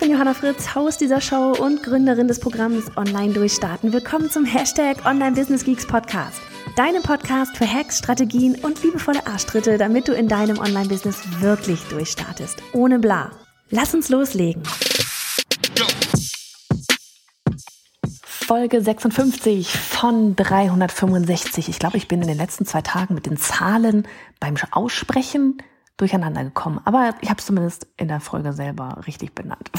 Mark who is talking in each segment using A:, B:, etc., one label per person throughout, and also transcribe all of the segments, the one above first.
A: Bin Johanna Fritz, Haus dieser Show und Gründerin des Programms Online Durchstarten. Willkommen zum Hashtag Online Business Geeks Podcast. Deinem Podcast für Hacks, Strategien und liebevolle Arschtritte, damit du in deinem Online-Business wirklich durchstartest. Ohne bla. Lass uns loslegen. Folge 56 von 365. Ich glaube, ich bin in den letzten zwei Tagen mit den Zahlen beim Aussprechen durcheinander gekommen. Aber ich habe es zumindest in der Folge selber richtig benannt.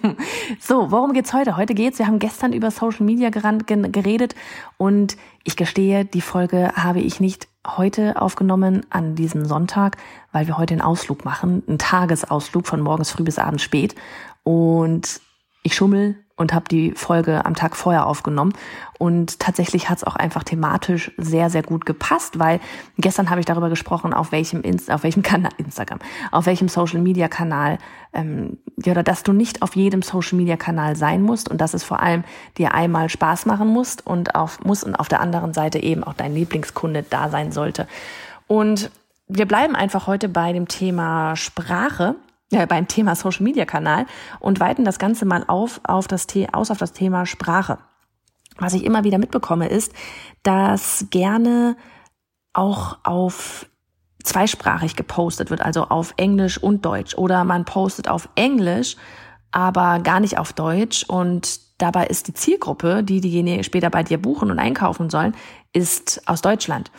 A: so, worum geht's heute? Heute geht's. Wir haben gestern über Social Media geredet und ich gestehe, die Folge habe ich nicht heute aufgenommen an diesem Sonntag, weil wir heute einen Ausflug machen, einen Tagesausflug von morgens früh bis abends spät. Und ich schummel und habe die Folge am Tag vorher aufgenommen. Und tatsächlich hat es auch einfach thematisch sehr, sehr gut gepasst, weil gestern habe ich darüber gesprochen, auf welchem Inst auf welchem Kanal, Instagram, auf welchem Social Media Kanal, ähm, ja, oder dass du nicht auf jedem Social Media Kanal sein musst und dass es vor allem dir einmal Spaß machen musst und auf muss und auf der anderen Seite eben auch dein Lieblingskunde da sein sollte. Und wir bleiben einfach heute bei dem Thema Sprache ja, beim Thema Social Media Kanal und weiten das Ganze mal auf, auf das, aus auf das Thema Sprache. Was ich immer wieder mitbekomme, ist, dass gerne auch auf zweisprachig gepostet wird, also auf Englisch und Deutsch. Oder man postet auf Englisch, aber gar nicht auf Deutsch. Und dabei ist die Zielgruppe, die diejenigen später bei dir buchen und einkaufen sollen, ist aus Deutschland.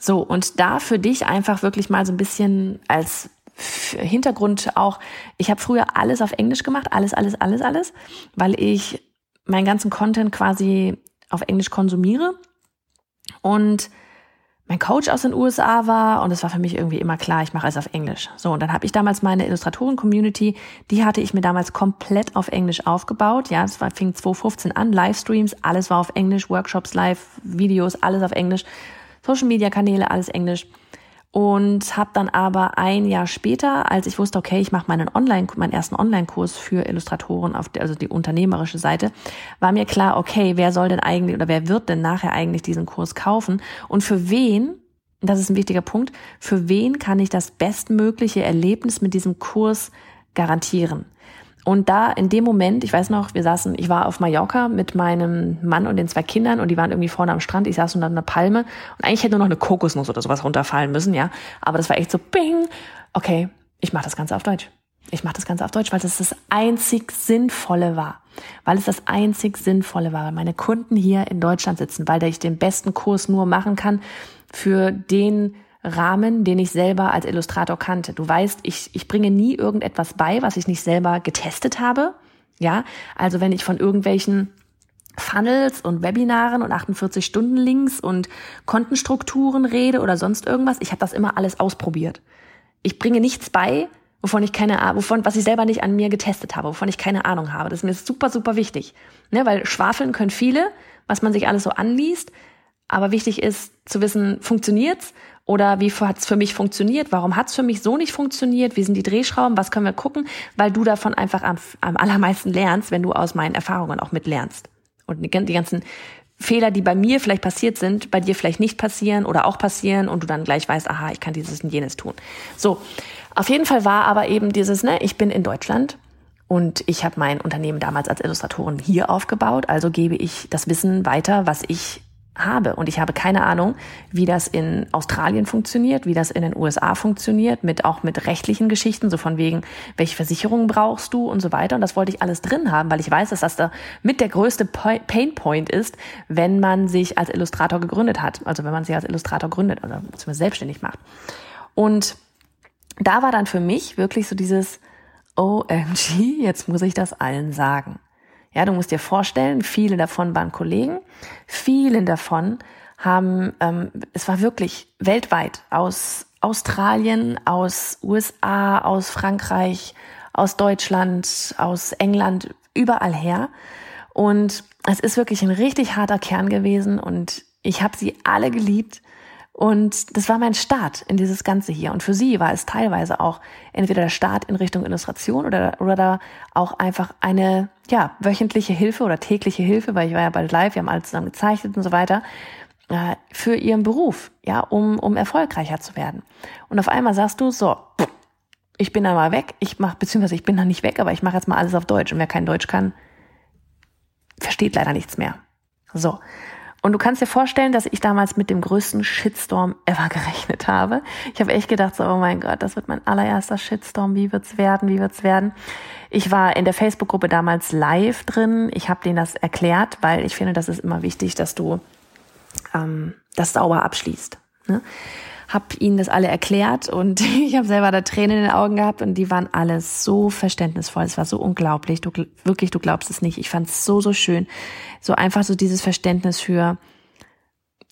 A: So, und da für dich einfach wirklich mal so ein bisschen als Hintergrund auch, ich habe früher alles auf Englisch gemacht, alles, alles, alles, alles, weil ich meinen ganzen Content quasi auf Englisch konsumiere. Und mein Coach aus den USA war und es war für mich irgendwie immer klar, ich mache alles auf Englisch. So, und dann habe ich damals meine Illustratoren-Community, die hatte ich mir damals komplett auf Englisch aufgebaut. Ja, es fing 2015 an, Livestreams, alles war auf Englisch, Workshops, Live-Videos, alles auf Englisch, Social-Media-Kanäle, alles Englisch und habe dann aber ein Jahr später, als ich wusste, okay, ich mache meinen Online, meinen ersten Online-Kurs für Illustratoren auf der, also die unternehmerische Seite, war mir klar, okay, wer soll denn eigentlich oder wer wird denn nachher eigentlich diesen Kurs kaufen und für wen? Das ist ein wichtiger Punkt. Für wen kann ich das bestmögliche Erlebnis mit diesem Kurs garantieren? Und da in dem Moment, ich weiß noch, wir saßen, ich war auf Mallorca mit meinem Mann und den zwei Kindern und die waren irgendwie vorne am Strand. Ich saß unter einer Palme und eigentlich hätte nur noch eine Kokosnuss oder sowas runterfallen müssen, ja. Aber das war echt so, bing. Okay, ich mache das Ganze auf Deutsch. Ich mache das Ganze auf Deutsch, weil das das einzig Sinnvolle war. Weil es das einzig Sinnvolle war, weil meine Kunden hier in Deutschland sitzen, weil ich den besten Kurs nur machen kann für den Rahmen, den ich selber als Illustrator kannte. Du weißt, ich, ich bringe nie irgendetwas bei, was ich nicht selber getestet habe. Ja, also wenn ich von irgendwelchen Funnels und Webinaren und 48 Stunden Links und Kontenstrukturen rede oder sonst irgendwas, ich habe das immer alles ausprobiert. Ich bringe nichts bei, wovon ich keine Ahnung, wovon, was ich selber nicht an mir getestet habe, wovon ich keine Ahnung habe. Das ist mir super, super wichtig. Ne, weil schwafeln können viele, was man sich alles so anliest. Aber wichtig ist zu wissen, funktioniert's oder wie hat's für mich funktioniert? Warum hat's für mich so nicht funktioniert? Wie sind die Drehschrauben? Was können wir gucken? Weil du davon einfach am, am allermeisten lernst, wenn du aus meinen Erfahrungen auch mit lernst. Und die, die ganzen Fehler, die bei mir vielleicht passiert sind, bei dir vielleicht nicht passieren oder auch passieren und du dann gleich weißt, aha, ich kann dieses und jenes tun. So, auf jeden Fall war aber eben dieses, ne, ich bin in Deutschland und ich habe mein Unternehmen damals als Illustratorin hier aufgebaut, also gebe ich das Wissen weiter, was ich habe. Und ich habe keine Ahnung, wie das in Australien funktioniert, wie das in den USA funktioniert, mit auch mit rechtlichen Geschichten, so von wegen, welche Versicherungen brauchst du und so weiter. Und das wollte ich alles drin haben, weil ich weiß, dass das da mit der größte Pain Point ist, wenn man sich als Illustrator gegründet hat. Also wenn man sich als Illustrator gründet oder beziehungsweise selbstständig macht. Und da war dann für mich wirklich so dieses OMG, jetzt muss ich das allen sagen. Ja, du musst dir vorstellen, viele davon waren Kollegen, vielen davon haben, ähm, es war wirklich weltweit aus Australien, aus USA, aus Frankreich, aus Deutschland, aus England, überall her. Und es ist wirklich ein richtig harter Kern gewesen und ich habe sie alle geliebt. Und das war mein Start in dieses Ganze hier. Und für sie war es teilweise auch entweder der Start in Richtung Illustration oder, oder auch einfach eine, ja, wöchentliche Hilfe oder tägliche Hilfe, weil ich war ja bald live, wir haben alle zusammen gezeichnet und so weiter, äh, für ihren Beruf, ja, um, um erfolgreicher zu werden. Und auf einmal sagst du, so, ich bin da mal weg, ich mach, beziehungsweise ich bin da nicht weg, aber ich mache jetzt mal alles auf Deutsch. Und wer kein Deutsch kann, versteht leider nichts mehr. So. Und du kannst dir vorstellen, dass ich damals mit dem größten Shitstorm ever gerechnet habe. Ich habe echt gedacht, so, oh mein Gott, das wird mein allererster Shitstorm. Wie wird's werden? Wie wird's werden? Ich war in der Facebook-Gruppe damals live drin. Ich habe denen das erklärt, weil ich finde, das ist immer wichtig, dass du ähm, das sauber abschließt. Ne? Habe ihnen das alle erklärt und ich habe selber da Tränen in den Augen gehabt und die waren alle so verständnisvoll. Es war so unglaublich. Du wirklich, du glaubst es nicht. Ich fand es so so schön, so einfach so dieses Verständnis für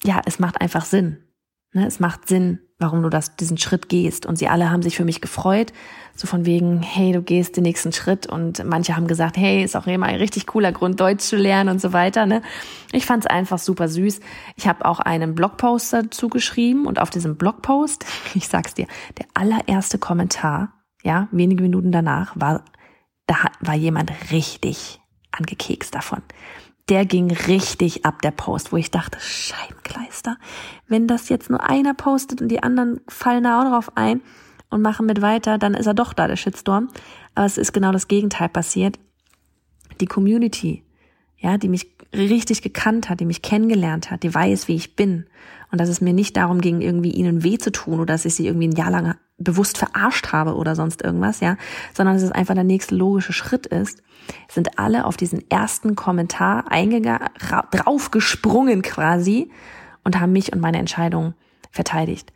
A: ja, es macht einfach Sinn. Ne? Es macht Sinn, warum du das, diesen Schritt gehst. Und sie alle haben sich für mich gefreut. So von wegen, hey, du gehst den nächsten Schritt. Und manche haben gesagt, hey, ist auch immer ein richtig cooler Grund, Deutsch zu lernen und so weiter. Ne? Ich fand es einfach super süß. Ich habe auch einen Blogpost dazu geschrieben und auf diesem Blogpost, ich sag's dir, der allererste Kommentar, ja, wenige Minuten danach, war, da war jemand richtig angekekst davon der ging richtig ab, der Post, wo ich dachte, Scheibenkleister, wenn das jetzt nur einer postet und die anderen fallen da auch drauf ein und machen mit weiter, dann ist er doch da, der Shitstorm. Aber es ist genau das Gegenteil passiert. Die Community, ja, die mich richtig gekannt hat, die mich kennengelernt hat, die weiß, wie ich bin. Und dass es mir nicht darum ging, irgendwie ihnen weh zu tun oder dass ich sie irgendwie ein Jahr lang bewusst verarscht habe oder sonst irgendwas, ja, sondern dass es einfach der nächste logische Schritt ist, sind alle auf diesen ersten Kommentar eingegangen, draufgesprungen quasi und haben mich und meine Entscheidung verteidigt.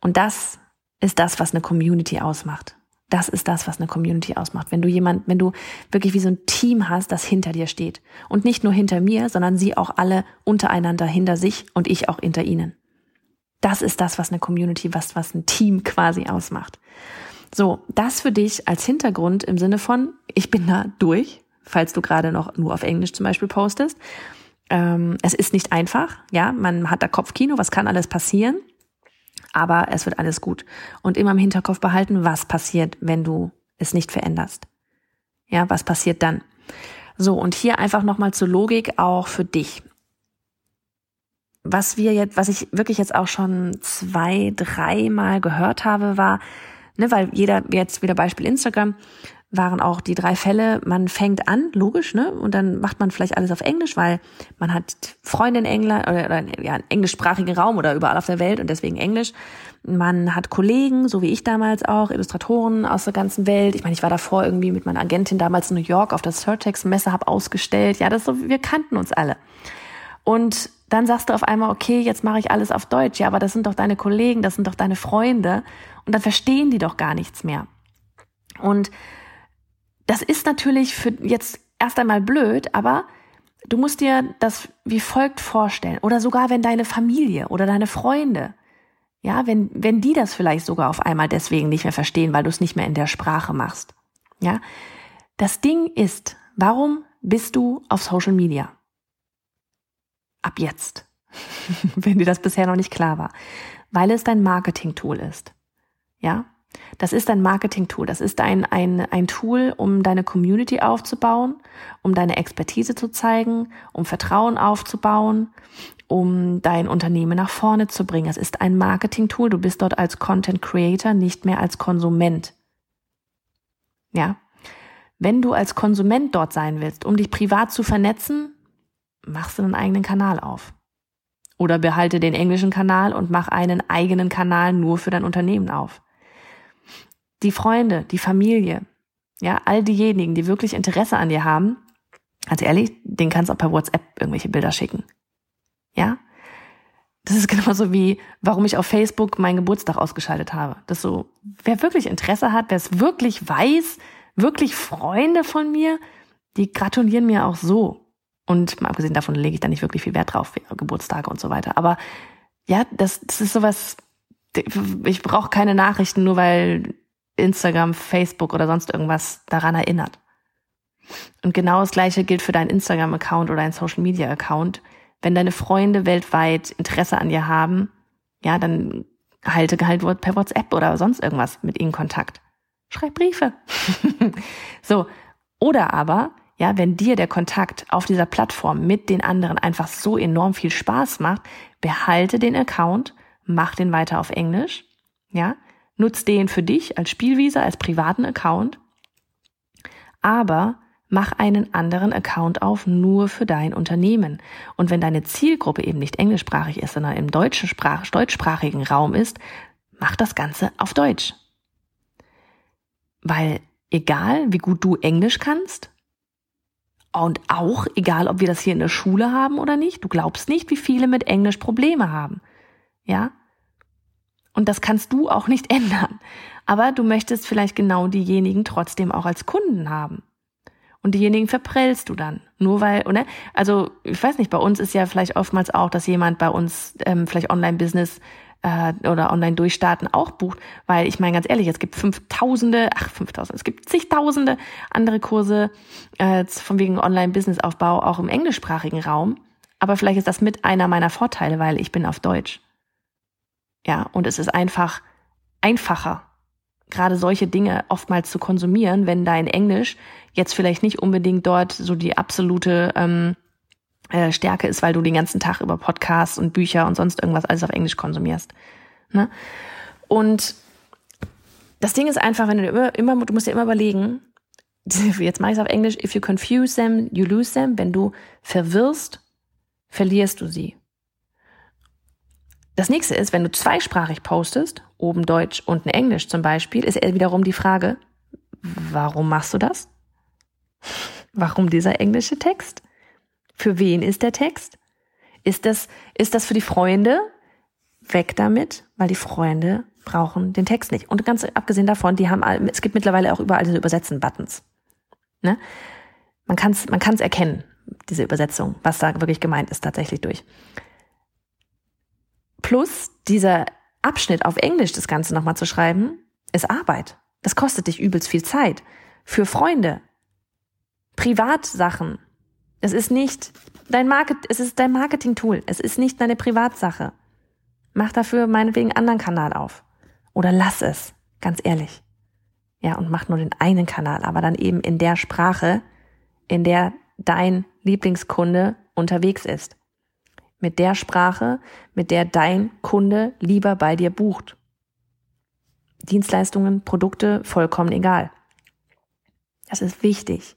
A: Und das ist das, was eine Community ausmacht. Das ist das, was eine Community ausmacht. Wenn du jemand, wenn du wirklich wie so ein Team hast, das hinter dir steht. Und nicht nur hinter mir, sondern sie auch alle untereinander hinter sich und ich auch hinter ihnen. Das ist das, was eine Community, was, was ein Team quasi ausmacht. So, das für dich als Hintergrund im Sinne von, ich bin da durch, falls du gerade noch nur auf Englisch zum Beispiel postest. Ähm, es ist nicht einfach, ja, man hat da Kopfkino, was kann alles passieren, aber es wird alles gut. Und immer im Hinterkopf behalten, was passiert, wenn du es nicht veränderst. Ja, was passiert dann? So, und hier einfach nochmal zur Logik auch für dich. Was wir jetzt, was ich wirklich jetzt auch schon zwei, dreimal gehört habe, war, ne, weil jeder, jetzt wieder Beispiel Instagram, waren auch die drei Fälle, man fängt an, logisch, ne? Und dann macht man vielleicht alles auf Englisch, weil man hat Freunde in England oder, oder ja, englischsprachigen Raum oder überall auf der Welt und deswegen Englisch. Man hat Kollegen, so wie ich damals auch, Illustratoren aus der ganzen Welt. Ich meine, ich war davor irgendwie mit meiner Agentin damals in New York auf der Surtex-Messe, habe ausgestellt. Ja, das so, wir kannten uns alle. Und dann sagst du auf einmal, okay, jetzt mache ich alles auf Deutsch. Ja, aber das sind doch deine Kollegen, das sind doch deine Freunde. Und dann verstehen die doch gar nichts mehr. Und das ist natürlich für jetzt erst einmal blöd, aber du musst dir das wie folgt vorstellen. Oder sogar wenn deine Familie oder deine Freunde, ja, wenn, wenn die das vielleicht sogar auf einmal deswegen nicht mehr verstehen, weil du es nicht mehr in der Sprache machst. Ja. Das Ding ist, warum bist du auf Social Media? Ab jetzt. wenn dir das bisher noch nicht klar war. Weil es dein Marketing-Tool ist. Ja. Das ist ein Marketing-Tool. Das ist ein, ein, ein Tool, um deine Community aufzubauen, um deine Expertise zu zeigen, um Vertrauen aufzubauen, um dein Unternehmen nach vorne zu bringen. Es ist ein Marketing-Tool. Du bist dort als Content Creator, nicht mehr als Konsument. Ja. Wenn du als Konsument dort sein willst, um dich privat zu vernetzen, machst du einen eigenen Kanal auf. Oder behalte den englischen Kanal und mach einen eigenen Kanal nur für dein Unternehmen auf die Freunde, die Familie, ja, all diejenigen, die wirklich Interesse an dir haben, also ehrlich, den kannst du auch per WhatsApp irgendwelche Bilder schicken. Ja? Das ist genauso wie, warum ich auf Facebook meinen Geburtstag ausgeschaltet habe. Das so, wer wirklich Interesse hat, wer es wirklich weiß, wirklich Freunde von mir, die gratulieren mir auch so. Und mal abgesehen davon lege ich da nicht wirklich viel Wert drauf, Geburtstage und so weiter. Aber ja, das, das ist sowas, ich brauche keine Nachrichten, nur weil Instagram, Facebook oder sonst irgendwas daran erinnert. Und genau das Gleiche gilt für deinen Instagram-Account oder deinen Social-Media-Account. Wenn deine Freunde weltweit Interesse an dir haben, ja, dann halte halt per WhatsApp oder sonst irgendwas mit ihnen Kontakt. Schreib Briefe. so. Oder aber, ja, wenn dir der Kontakt auf dieser Plattform mit den anderen einfach so enorm viel Spaß macht, behalte den Account, mach den weiter auf Englisch, ja, nutz den für dich als Spielwiese, als privaten Account, aber mach einen anderen Account auf nur für dein Unternehmen. Und wenn deine Zielgruppe eben nicht englischsprachig ist, sondern im deutschen Sprach, deutschsprachigen Raum ist, mach das Ganze auf Deutsch. Weil egal, wie gut du Englisch kannst, und auch egal, ob wir das hier in der Schule haben oder nicht, du glaubst nicht, wie viele mit Englisch Probleme haben. Ja? Und das kannst du auch nicht ändern. Aber du möchtest vielleicht genau diejenigen trotzdem auch als Kunden haben. Und diejenigen verprellst du dann. Nur weil, oder? Also, ich weiß nicht, bei uns ist ja vielleicht oftmals auch, dass jemand bei uns ähm, vielleicht Online-Business äh, oder online durchstarten auch bucht, weil ich meine ganz ehrlich, es gibt fünftausende, ach fünftausend, es gibt zigtausende andere Kurse äh, von wegen Online-Business-Aufbau auch im englischsprachigen Raum. Aber vielleicht ist das mit einer meiner Vorteile, weil ich bin auf Deutsch. Ja, und es ist einfach einfacher, gerade solche Dinge oftmals zu konsumieren, wenn dein Englisch jetzt vielleicht nicht unbedingt dort so die absolute ähm, äh, Stärke ist, weil du den ganzen Tag über Podcasts und Bücher und sonst irgendwas alles auf Englisch konsumierst. Ne? Und das Ding ist einfach, wenn du immer, immer, du musst dir immer überlegen, jetzt mache ich es auf Englisch, if you confuse them, you lose them. Wenn du verwirrst, verlierst du sie. Das nächste ist, wenn du zweisprachig postest, oben Deutsch, unten Englisch zum Beispiel, ist wiederum die Frage, warum machst du das? Warum dieser englische Text? Für wen ist der Text? Ist das, ist das für die Freunde? Weg damit, weil die Freunde brauchen den Text nicht. Und ganz abgesehen davon, die haben, es gibt mittlerweile auch überall diese Übersetzen-Buttons. Ne? Man kann es man kann's erkennen, diese Übersetzung, was da wirklich gemeint ist tatsächlich durch. Plus dieser Abschnitt auf Englisch das Ganze nochmal zu schreiben, ist Arbeit. Das kostet dich übelst viel Zeit. Für Freunde. Privatsachen. Es ist nicht dein Market, es ist dein Marketing-Tool. Es ist nicht deine Privatsache. Mach dafür meinetwegen einen anderen Kanal auf. Oder lass es. Ganz ehrlich. Ja, und mach nur den einen Kanal, aber dann eben in der Sprache, in der dein Lieblingskunde unterwegs ist. Mit der Sprache, mit der dein Kunde lieber bei dir bucht. Dienstleistungen, Produkte, vollkommen egal. Das ist wichtig.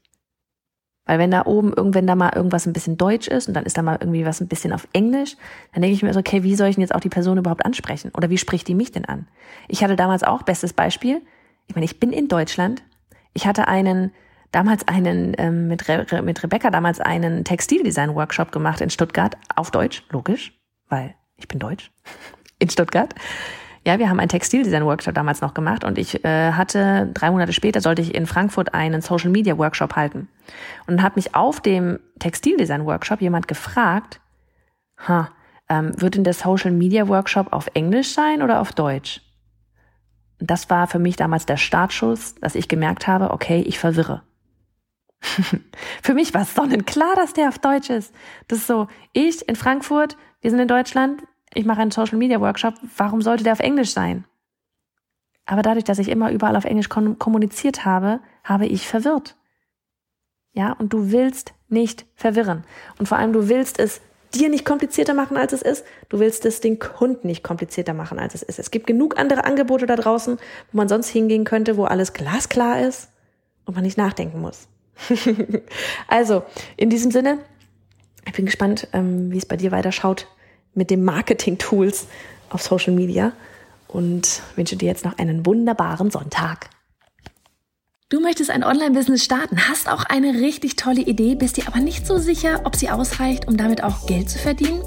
A: Weil wenn da oben irgendwann da mal irgendwas ein bisschen Deutsch ist und dann ist da mal irgendwie was ein bisschen auf Englisch, dann denke ich mir so, okay, wie soll ich denn jetzt auch die Person überhaupt ansprechen? Oder wie spricht die mich denn an? Ich hatte damals auch, bestes Beispiel, ich meine, ich bin in Deutschland, ich hatte einen, damals einen, ähm, mit, Re mit Rebecca damals einen Textildesign-Workshop gemacht in Stuttgart, auf Deutsch, logisch, weil ich bin Deutsch, in Stuttgart. Ja, wir haben einen Textildesign-Workshop damals noch gemacht und ich äh, hatte, drei Monate später sollte ich in Frankfurt einen Social-Media-Workshop halten. Und hat mich auf dem Textildesign-Workshop jemand gefragt, ha, ähm, wird denn der Social-Media-Workshop auf Englisch sein oder auf Deutsch? Das war für mich damals der Startschuss, dass ich gemerkt habe, okay, ich verwirre. für mich war es sonnenklar, dass der auf Deutsch ist. Das ist so, ich in Frankfurt, wir sind in Deutschland, ich mache einen Social Media Workshop, warum sollte der auf Englisch sein? Aber dadurch, dass ich immer überall auf Englisch kommuniziert habe, habe ich verwirrt. Ja, und du willst nicht verwirren. Und vor allem, du willst es dir nicht komplizierter machen, als es ist. Du willst es den Kunden nicht komplizierter machen, als es ist. Es gibt genug andere Angebote da draußen, wo man sonst hingehen könnte, wo alles glasklar ist und man nicht nachdenken muss. also, in diesem Sinne, ich bin gespannt, ähm, wie es bei dir weiterschaut mit den Marketing-Tools auf Social Media und wünsche dir jetzt noch einen wunderbaren Sonntag.
B: Du möchtest ein Online-Business starten, hast auch eine richtig tolle Idee, bist dir aber nicht so sicher, ob sie ausreicht, um damit auch Geld zu verdienen?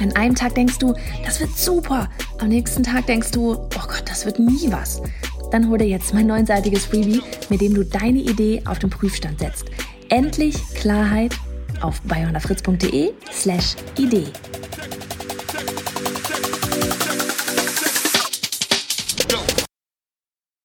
B: An einem Tag denkst du, das wird super. Am nächsten Tag denkst du, oh Gott, das wird nie was. Dann hol dir jetzt mein neunseitiges Freebie, mit dem du deine Idee auf den Prüfstand setzt. Endlich Klarheit auf bayonafritz.de slash Idee.